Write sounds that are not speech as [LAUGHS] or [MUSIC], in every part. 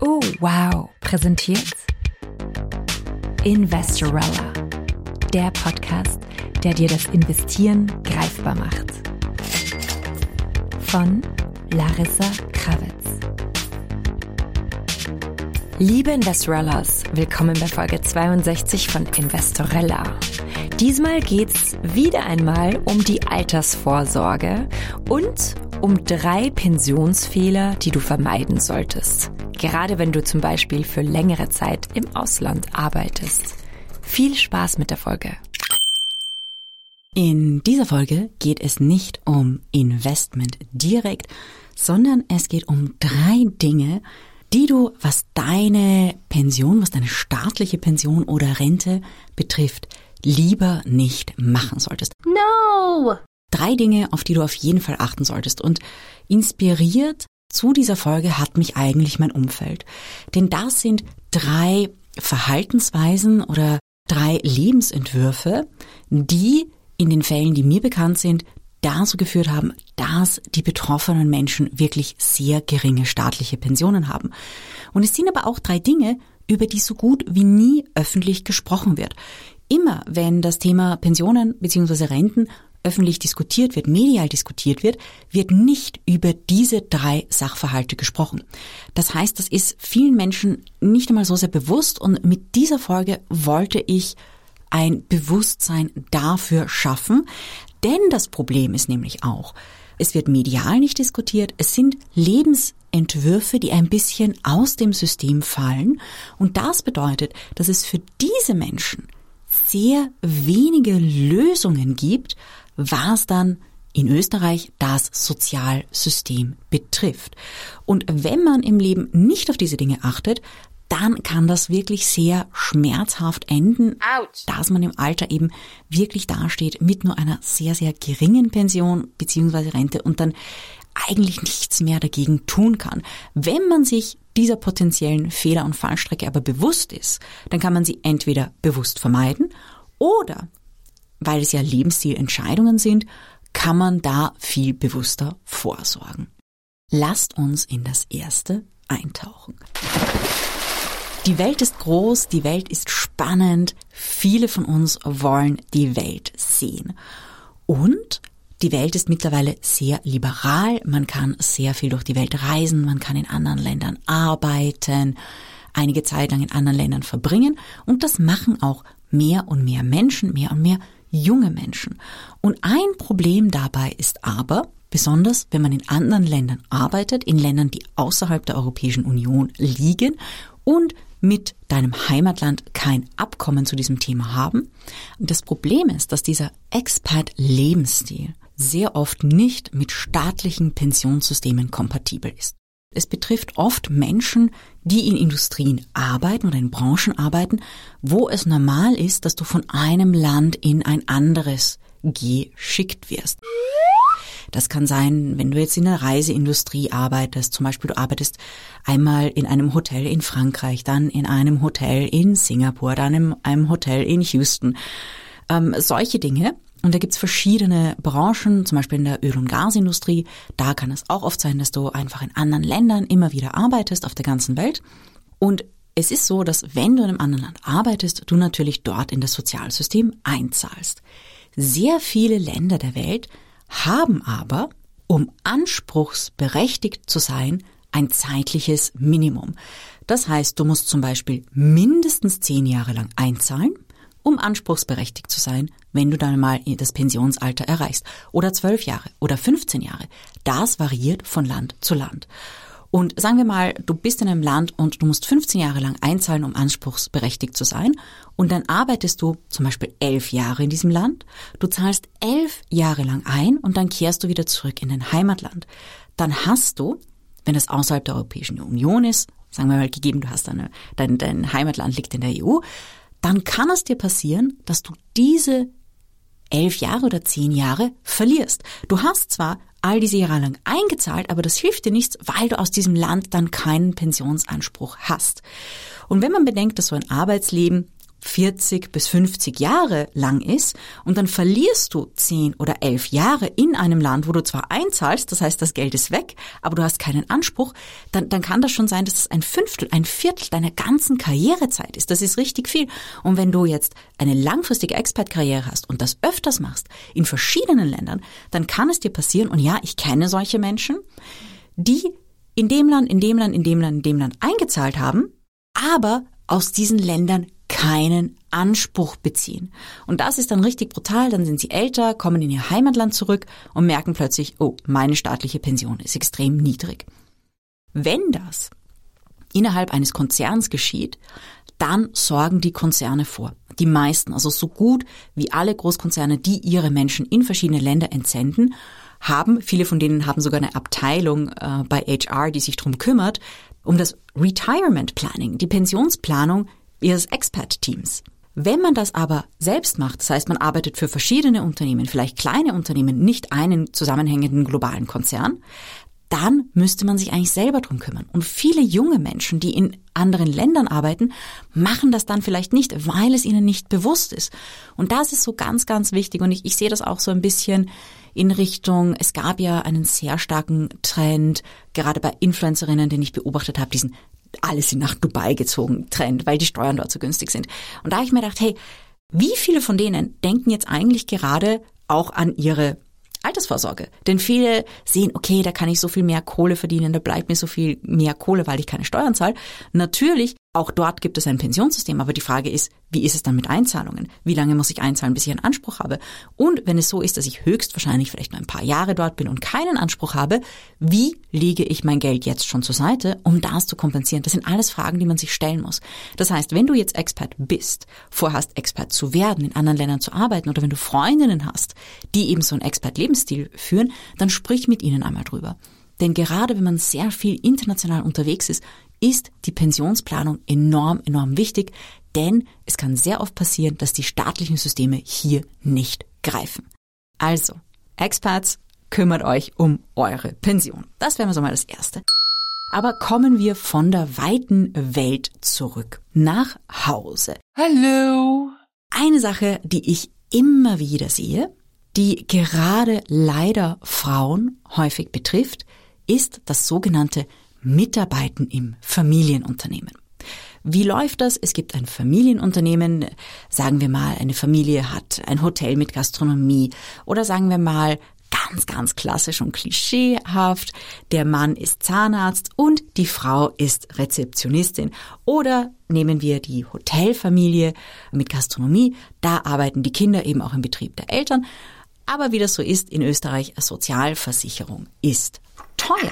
Oh, wow, präsentiert Investorella, der Podcast, der dir das Investieren greifbar macht. Von Larissa Krawitz. Liebe Investorellas, willkommen bei Folge 62 von Investorella. Diesmal geht's wieder einmal um die Altersvorsorge und um drei Pensionsfehler, die du vermeiden solltest. Gerade wenn du zum Beispiel für längere Zeit im Ausland arbeitest. Viel Spaß mit der Folge. In dieser Folge geht es nicht um Investment direkt, sondern es geht um drei Dinge, die du, was deine Pension, was deine staatliche Pension oder Rente betrifft, lieber nicht machen solltest. No! Drei Dinge, auf die du auf jeden Fall achten solltest. Und inspiriert zu dieser Folge hat mich eigentlich mein Umfeld. Denn das sind drei Verhaltensweisen oder drei Lebensentwürfe, die in den Fällen, die mir bekannt sind, dazu geführt haben, dass die betroffenen Menschen wirklich sehr geringe staatliche Pensionen haben. Und es sind aber auch drei Dinge, über die so gut wie nie öffentlich gesprochen wird. Immer wenn das Thema Pensionen bzw. Renten öffentlich diskutiert wird, medial diskutiert wird, wird nicht über diese drei Sachverhalte gesprochen. Das heißt, das ist vielen Menschen nicht einmal so sehr bewusst und mit dieser Folge wollte ich ein Bewusstsein dafür schaffen, denn das Problem ist nämlich auch, es wird medial nicht diskutiert, es sind Lebensentwürfe, die ein bisschen aus dem System fallen und das bedeutet, dass es für diese Menschen sehr wenige Lösungen gibt, was dann in Österreich das Sozialsystem betrifft. Und wenn man im Leben nicht auf diese Dinge achtet, dann kann das wirklich sehr schmerzhaft enden, Ouch. dass man im Alter eben wirklich dasteht mit nur einer sehr, sehr geringen Pension beziehungsweise Rente und dann eigentlich nichts mehr dagegen tun kann. Wenn man sich dieser potenziellen Fehler und Fallstrecke aber bewusst ist, dann kann man sie entweder bewusst vermeiden oder, weil es ja Lebensstilentscheidungen sind, kann man da viel bewusster vorsorgen. Lasst uns in das erste eintauchen. Die Welt ist groß, die Welt ist spannend, viele von uns wollen die Welt sehen. Und die Welt ist mittlerweile sehr liberal, man kann sehr viel durch die Welt reisen, man kann in anderen Ländern arbeiten, einige Zeit lang in anderen Ländern verbringen und das machen auch mehr und mehr Menschen, mehr und mehr junge Menschen. Und ein Problem dabei ist aber, besonders wenn man in anderen Ländern arbeitet, in Ländern, die außerhalb der Europäischen Union liegen und mit deinem Heimatland kein Abkommen zu diesem Thema haben. das Problem ist, dass dieser Expat-Lebensstil sehr oft nicht mit staatlichen Pensionssystemen kompatibel ist. Es betrifft oft Menschen, die in Industrien arbeiten oder in Branchen arbeiten, wo es normal ist, dass du von einem Land in ein anderes geschickt wirst. Das kann sein, wenn du jetzt in der Reiseindustrie arbeitest, zum Beispiel du arbeitest einmal in einem Hotel in Frankreich, dann in einem Hotel in Singapur, dann in einem Hotel in Houston. Ähm, solche Dinge. Und da gibt's verschiedene Branchen, zum Beispiel in der Öl- und Gasindustrie. Da kann es auch oft sein, dass du einfach in anderen Ländern immer wieder arbeitest auf der ganzen Welt. Und es ist so, dass wenn du in einem anderen Land arbeitest, du natürlich dort in das Sozialsystem einzahlst. Sehr viele Länder der Welt haben aber, um anspruchsberechtigt zu sein, ein zeitliches Minimum. Das heißt, du musst zum Beispiel mindestens zehn Jahre lang einzahlen, um anspruchsberechtigt zu sein, wenn du dann mal das Pensionsalter erreichst. Oder zwölf Jahre oder 15 Jahre. Das variiert von Land zu Land. Und sagen wir mal, du bist in einem Land und du musst 15 Jahre lang einzahlen, um anspruchsberechtigt zu sein. Und dann arbeitest du zum Beispiel elf Jahre in diesem Land. Du zahlst elf Jahre lang ein und dann kehrst du wieder zurück in dein Heimatland. Dann hast du, wenn es außerhalb der Europäischen Union ist, sagen wir mal gegeben, du hast eine, dein, dein Heimatland liegt in der EU, dann kann es dir passieren, dass du diese elf Jahre oder zehn Jahre verlierst. Du hast zwar all diese Jahre lang eingezahlt, aber das hilft dir nichts, weil du aus diesem Land dann keinen Pensionsanspruch hast. Und wenn man bedenkt, dass so ein Arbeitsleben 40 bis 50 Jahre lang ist und dann verlierst du 10 oder 11 Jahre in einem Land, wo du zwar einzahlst, das heißt, das Geld ist weg, aber du hast keinen Anspruch, dann, dann kann das schon sein, dass es ein Fünftel, ein Viertel deiner ganzen Karrierezeit ist. Das ist richtig viel. Und wenn du jetzt eine langfristige Expat-Karriere hast und das öfters machst, in verschiedenen Ländern, dann kann es dir passieren, und ja, ich kenne solche Menschen, die in dem Land, in dem Land, in dem Land, in dem Land eingezahlt haben, aber aus diesen Ländern keinen Anspruch beziehen. Und das ist dann richtig brutal, dann sind sie älter, kommen in ihr Heimatland zurück und merken plötzlich, oh, meine staatliche Pension ist extrem niedrig. Wenn das innerhalb eines Konzerns geschieht, dann sorgen die Konzerne vor. Die meisten, also so gut wie alle Großkonzerne, die ihre Menschen in verschiedene Länder entsenden, haben, viele von denen haben sogar eine Abteilung äh, bei HR, die sich drum kümmert, um das Retirement Planning, die Pensionsplanung ihres Expat-Teams. Wenn man das aber selbst macht, das heißt, man arbeitet für verschiedene Unternehmen, vielleicht kleine Unternehmen, nicht einen zusammenhängenden globalen Konzern, dann müsste man sich eigentlich selber drum kümmern. Und viele junge Menschen, die in anderen Ländern arbeiten, machen das dann vielleicht nicht, weil es ihnen nicht bewusst ist. Und das ist so ganz, ganz wichtig. Und ich, ich sehe das auch so ein bisschen in Richtung, es gab ja einen sehr starken Trend, gerade bei Influencerinnen, den ich beobachtet habe, diesen alle sind nach Dubai gezogen Trend, weil die Steuern dort so günstig sind. Und da habe ich mir gedacht, hey, wie viele von denen denken jetzt eigentlich gerade auch an ihre Altersvorsorge. Denn viele sehen, okay, da kann ich so viel mehr Kohle verdienen, da bleibt mir so viel mehr Kohle, weil ich keine Steuern zahle. Natürlich, auch dort gibt es ein Pensionssystem, aber die Frage ist, wie ist es dann mit Einzahlungen? Wie lange muss ich einzahlen, bis ich einen Anspruch habe? Und wenn es so ist, dass ich höchstwahrscheinlich vielleicht nur ein paar Jahre dort bin und keinen Anspruch habe, wie lege ich mein Geld jetzt schon zur Seite, um das zu kompensieren? Das sind alles Fragen, die man sich stellen muss. Das heißt, wenn du jetzt Expert bist, vorhast Expert zu werden, in anderen Ländern zu arbeiten oder wenn du Freundinnen hast, die eben so einen Expert-Lebensstil führen, dann sprich mit ihnen einmal drüber. Denn gerade wenn man sehr viel international unterwegs ist, ist die Pensionsplanung enorm, enorm wichtig, denn es kann sehr oft passieren, dass die staatlichen Systeme hier nicht greifen. Also, Experts, kümmert euch um eure Pension. Das wäre so mal das Erste. Aber kommen wir von der weiten Welt zurück nach Hause. Hallo. Eine Sache, die ich immer wieder sehe, die gerade leider Frauen häufig betrifft, ist das sogenannte Mitarbeiten im Familienunternehmen. Wie läuft das? Es gibt ein Familienunternehmen, sagen wir mal, eine Familie hat ein Hotel mit Gastronomie oder sagen wir mal ganz, ganz klassisch und klischeehaft, der Mann ist Zahnarzt und die Frau ist Rezeptionistin. Oder nehmen wir die Hotelfamilie mit Gastronomie, da arbeiten die Kinder eben auch im Betrieb der Eltern. Aber wie das so ist in Österreich, Sozialversicherung ist teuer.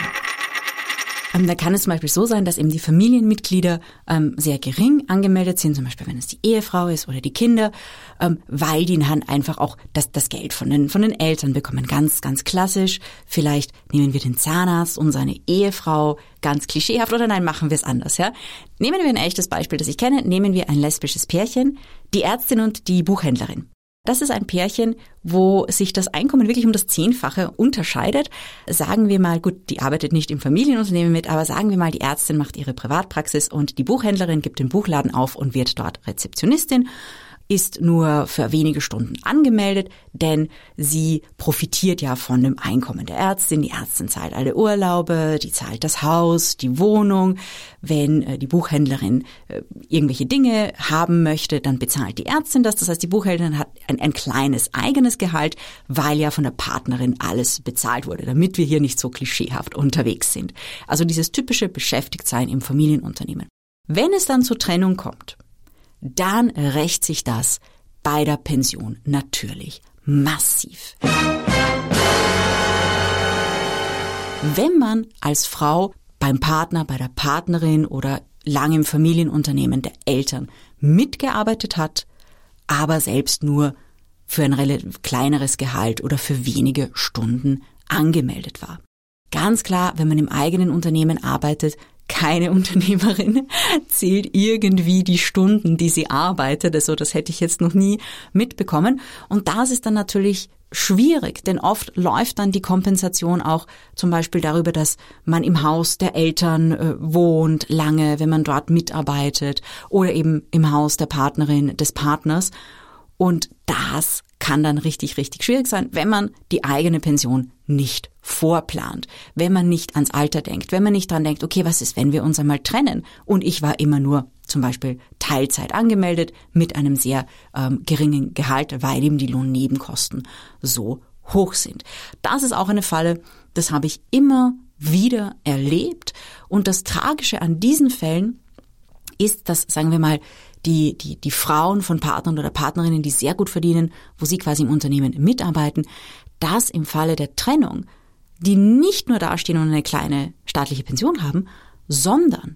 Ähm, da kann es zum Beispiel so sein, dass eben die Familienmitglieder ähm, sehr gering angemeldet sind, zum Beispiel wenn es die Ehefrau ist oder die Kinder, ähm, weil die dann einfach auch das, das Geld von den, von den Eltern bekommen. Ganz, ganz klassisch. Vielleicht nehmen wir den Zahnarzt und seine Ehefrau, ganz klischeehaft, oder nein, machen wir es anders, ja? Nehmen wir ein echtes Beispiel, das ich kenne. Nehmen wir ein lesbisches Pärchen, die Ärztin und die Buchhändlerin. Das ist ein Pärchen, wo sich das Einkommen wirklich um das Zehnfache unterscheidet. Sagen wir mal, gut, die arbeitet nicht im Familienunternehmen mit, aber sagen wir mal, die Ärztin macht ihre Privatpraxis und die Buchhändlerin gibt den Buchladen auf und wird dort Rezeptionistin ist nur für wenige Stunden angemeldet, denn sie profitiert ja von dem Einkommen der Ärztin. Die Ärztin zahlt alle Urlaube, die zahlt das Haus, die Wohnung. Wenn äh, die Buchhändlerin äh, irgendwelche Dinge haben möchte, dann bezahlt die Ärztin das. Das heißt, die Buchhändlerin hat ein, ein kleines eigenes Gehalt, weil ja von der Partnerin alles bezahlt wurde, damit wir hier nicht so klischeehaft unterwegs sind. Also dieses typische Beschäftigtsein im Familienunternehmen. Wenn es dann zur Trennung kommt, dann rächt sich das bei der Pension natürlich massiv. Wenn man als Frau beim Partner, bei der Partnerin oder lange im Familienunternehmen der Eltern mitgearbeitet hat, aber selbst nur für ein relativ kleineres Gehalt oder für wenige Stunden angemeldet war. Ganz klar, wenn man im eigenen Unternehmen arbeitet, keine Unternehmerin [LAUGHS] zählt irgendwie die Stunden, die sie arbeitet. Also das hätte ich jetzt noch nie mitbekommen. Und das ist dann natürlich schwierig, denn oft läuft dann die Kompensation auch zum Beispiel darüber, dass man im Haus der Eltern äh, wohnt, lange, wenn man dort mitarbeitet oder eben im Haus der Partnerin, des Partners. Und das kann dann richtig, richtig schwierig sein, wenn man die eigene Pension nicht vorplant, wenn man nicht ans Alter denkt, wenn man nicht dran denkt, okay, was ist, wenn wir uns einmal trennen und ich war immer nur zum Beispiel Teilzeit angemeldet mit einem sehr ähm, geringen Gehalt, weil eben die Lohnnebenkosten so hoch sind. Das ist auch eine Falle, das habe ich immer wieder erlebt und das Tragische an diesen Fällen ist, dass, sagen wir mal, die, die, die Frauen von Partnern oder Partnerinnen, die sehr gut verdienen, wo sie quasi im Unternehmen mitarbeiten, dass im Falle der Trennung, die nicht nur dastehen und eine kleine staatliche Pension haben, sondern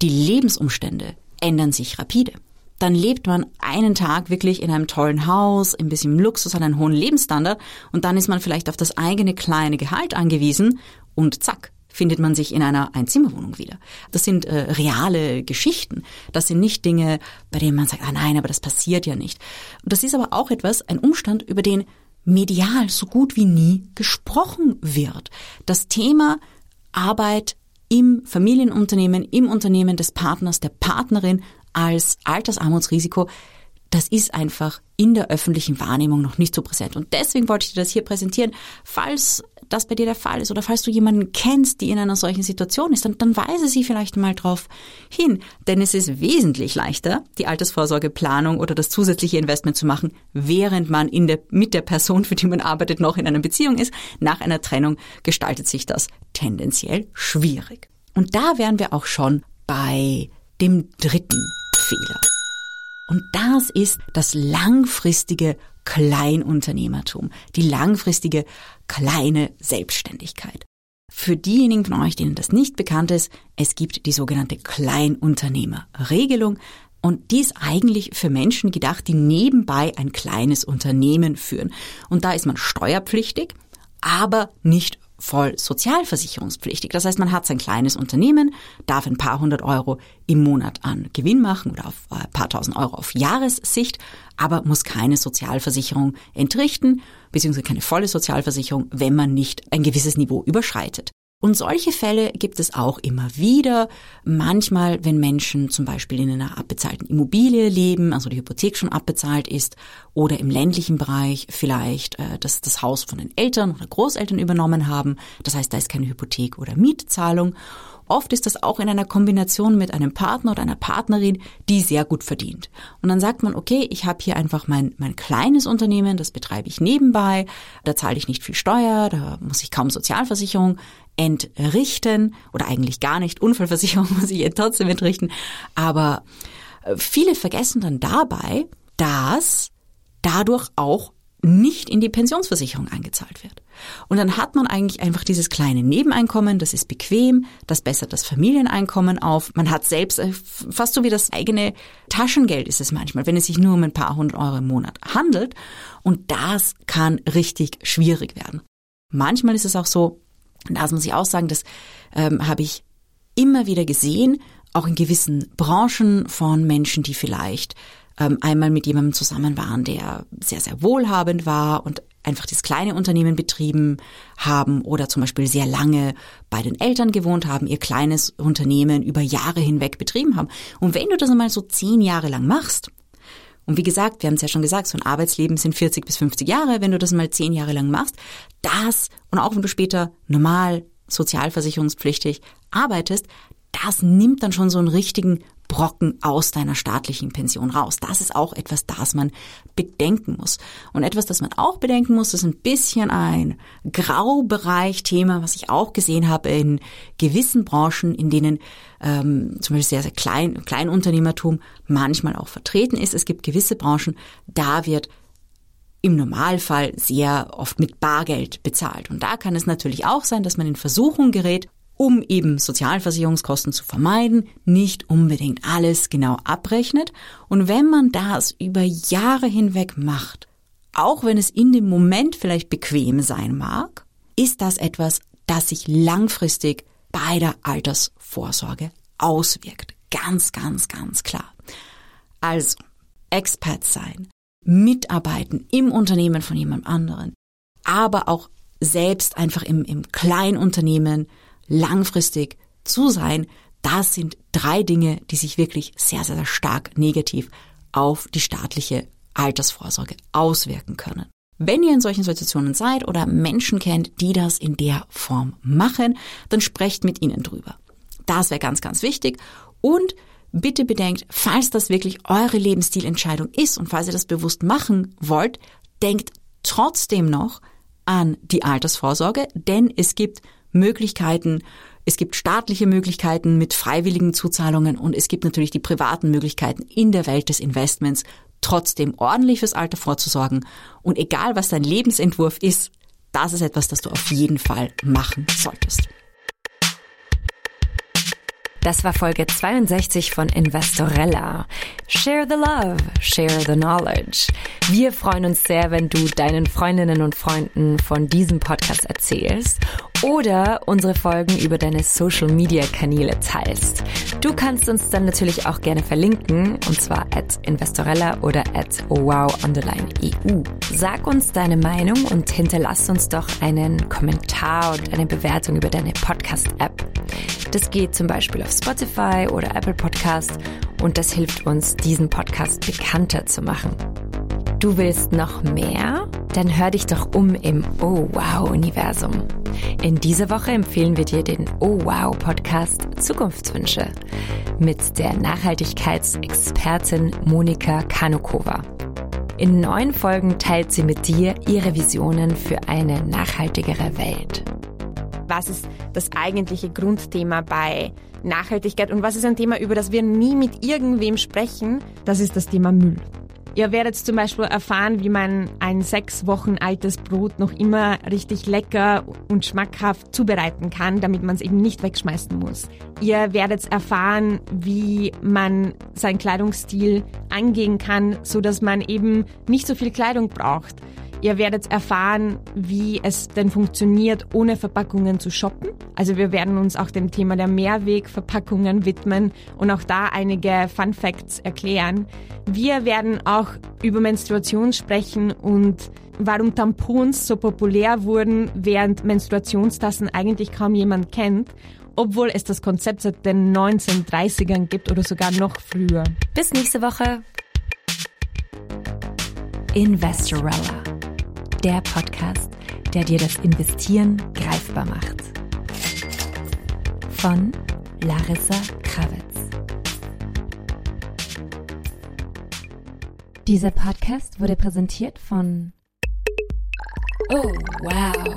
die Lebensumstände ändern sich rapide. Dann lebt man einen Tag wirklich in einem tollen Haus, ein bisschen Luxus, an einem hohen Lebensstandard und dann ist man vielleicht auf das eigene kleine Gehalt angewiesen und zack, findet man sich in einer Einzimmerwohnung wieder. Das sind äh, reale Geschichten. Das sind nicht Dinge, bei denen man sagt, ah nein, aber das passiert ja nicht. Und das ist aber auch etwas, ein Umstand, über den medial so gut wie nie gesprochen wird. Das Thema Arbeit im Familienunternehmen, im Unternehmen des Partners, der Partnerin als Altersarmutsrisiko, das ist einfach in der öffentlichen Wahrnehmung noch nicht so präsent. Und deswegen wollte ich dir das hier präsentieren. Falls das bei dir der Fall ist oder falls du jemanden kennst, die in einer solchen Situation ist, dann, dann weise sie vielleicht mal drauf hin. Denn es ist wesentlich leichter, die Altersvorsorgeplanung oder das zusätzliche Investment zu machen, während man in der, mit der Person, für die man arbeitet, noch in einer Beziehung ist. Nach einer Trennung gestaltet sich das tendenziell schwierig. Und da wären wir auch schon bei dem dritten Fehler. Und das ist das langfristige Kleinunternehmertum, die langfristige kleine Selbstständigkeit. Für diejenigen von euch, denen das nicht bekannt ist, es gibt die sogenannte Kleinunternehmerregelung und die ist eigentlich für Menschen gedacht, die nebenbei ein kleines Unternehmen führen. Und da ist man steuerpflichtig, aber nicht voll sozialversicherungspflichtig. Das heißt, man hat sein kleines Unternehmen, darf ein paar hundert Euro im Monat an Gewinn machen oder auf ein paar tausend Euro auf Jahressicht, aber muss keine Sozialversicherung entrichten, beziehungsweise keine volle Sozialversicherung, wenn man nicht ein gewisses Niveau überschreitet. Und solche Fälle gibt es auch immer wieder. Manchmal, wenn Menschen zum Beispiel in einer abbezahlten Immobilie leben, also die Hypothek schon abbezahlt ist, oder im ländlichen Bereich vielleicht äh, das, das Haus von den Eltern oder Großeltern übernommen haben. Das heißt, da ist keine Hypothek oder Mietzahlung. Oft ist das auch in einer Kombination mit einem Partner oder einer Partnerin, die sehr gut verdient. Und dann sagt man, okay, ich habe hier einfach mein, mein kleines Unternehmen, das betreibe ich nebenbei, da zahle ich nicht viel Steuer, da muss ich kaum Sozialversicherung entrichten oder eigentlich gar nicht, Unfallversicherung [LAUGHS] muss ich trotzdem entrichten. Aber äh, viele vergessen dann dabei, dass dadurch auch nicht in die Pensionsversicherung eingezahlt wird. Und dann hat man eigentlich einfach dieses kleine Nebeneinkommen, das ist bequem, das bessert das Familieneinkommen auf. Man hat selbst äh, fast so wie das eigene Taschengeld ist es manchmal, wenn es sich nur um ein paar hundert Euro im Monat handelt. Und das kann richtig schwierig werden. Manchmal ist es auch so, das muss ich auch sagen, das ähm, habe ich immer wieder gesehen, auch in gewissen Branchen von Menschen, die vielleicht ähm, einmal mit jemandem zusammen waren, der sehr, sehr wohlhabend war und einfach das kleine Unternehmen betrieben haben oder zum Beispiel sehr lange bei den Eltern gewohnt haben, ihr kleines Unternehmen über Jahre hinweg betrieben haben. Und wenn du das einmal so zehn Jahre lang machst, und wie gesagt, wir haben es ja schon gesagt, so ein Arbeitsleben sind 40 bis 50 Jahre. Wenn du das mal zehn Jahre lang machst, das und auch wenn du später normal sozialversicherungspflichtig arbeitest, das nimmt dann schon so einen richtigen Brocken aus deiner staatlichen Pension raus. Das ist auch etwas, das man bedenken muss. Und etwas, das man auch bedenken muss, ist ein bisschen ein Graubereich-Thema, was ich auch gesehen habe in gewissen Branchen, in denen ähm, zum Beispiel sehr, sehr klein, Kleinunternehmertum manchmal auch vertreten ist. Es gibt gewisse Branchen, da wird im Normalfall sehr oft mit Bargeld bezahlt. Und da kann es natürlich auch sein, dass man in Versuchung gerät, um eben Sozialversicherungskosten zu vermeiden, nicht unbedingt alles genau abrechnet. Und wenn man das über Jahre hinweg macht, auch wenn es in dem Moment vielleicht bequem sein mag, ist das etwas, das sich langfristig bei der Altersvorsorge auswirkt. Ganz, ganz, ganz klar. Also, Expert sein, mitarbeiten im Unternehmen von jemand anderen, aber auch selbst einfach im, im Kleinunternehmen langfristig zu sein, das sind drei Dinge, die sich wirklich sehr, sehr stark negativ auf die staatliche Altersvorsorge auswirken können. Wenn ihr in solchen Situationen seid oder Menschen kennt, die das in der Form machen, dann sprecht mit ihnen drüber. Das wäre ganz, ganz wichtig. Und bitte bedenkt, falls das wirklich eure Lebensstilentscheidung ist und falls ihr das bewusst machen wollt, denkt trotzdem noch an die Altersvorsorge, denn es gibt Möglichkeiten, es gibt staatliche Möglichkeiten mit freiwilligen Zuzahlungen und es gibt natürlich die privaten Möglichkeiten in der Welt des Investments, trotzdem ordentlich fürs Alter vorzusorgen. Und egal was dein Lebensentwurf ist, das ist etwas, das du auf jeden Fall machen solltest. Das war Folge 62 von Investorella. Share the love, share the knowledge. Wir freuen uns sehr, wenn du deinen Freundinnen und Freunden von diesem Podcast erzählst oder unsere Folgen über deine Social Media Kanäle teilst. Du kannst uns dann natürlich auch gerne verlinken und zwar at Investorella oder at wow EU. Sag uns deine Meinung und hinterlass uns doch einen Kommentar und eine Bewertung über deine Podcast-App. Das geht zum Beispiel auf Spotify oder Apple Podcast und das hilft uns, diesen Podcast bekannter zu machen. Du willst noch mehr? Dann hör dich doch um im Oh Wow Universum. In dieser Woche empfehlen wir dir den Oh Wow Podcast Zukunftswünsche mit der Nachhaltigkeitsexpertin Monika Kanukova. In neun Folgen teilt sie mit dir ihre Visionen für eine nachhaltigere Welt. Was ist das eigentliche Grundthema bei Nachhaltigkeit und was ist ein Thema, über das wir nie mit irgendwem sprechen? Das ist das Thema Müll. Ihr werdet zum Beispiel erfahren, wie man ein sechs Wochen altes Brot noch immer richtig lecker und schmackhaft zubereiten kann, damit man es eben nicht wegschmeißen muss. Ihr werdet erfahren, wie man seinen Kleidungsstil angehen kann, so dass man eben nicht so viel Kleidung braucht. Ihr werdet erfahren, wie es denn funktioniert, ohne Verpackungen zu shoppen. Also wir werden uns auch dem Thema der Mehrwegverpackungen widmen und auch da einige Fun Facts erklären. Wir werden auch über Menstruation sprechen und warum Tampons so populär wurden, während Menstruationstassen eigentlich kaum jemand kennt obwohl es das Konzept seit den 1930ern gibt oder sogar noch früher. Bis nächste Woche. Investorella der Podcast, der dir das Investieren greifbar macht. Von Larissa Krawitz. Dieser Podcast wurde präsentiert von Oh, wow.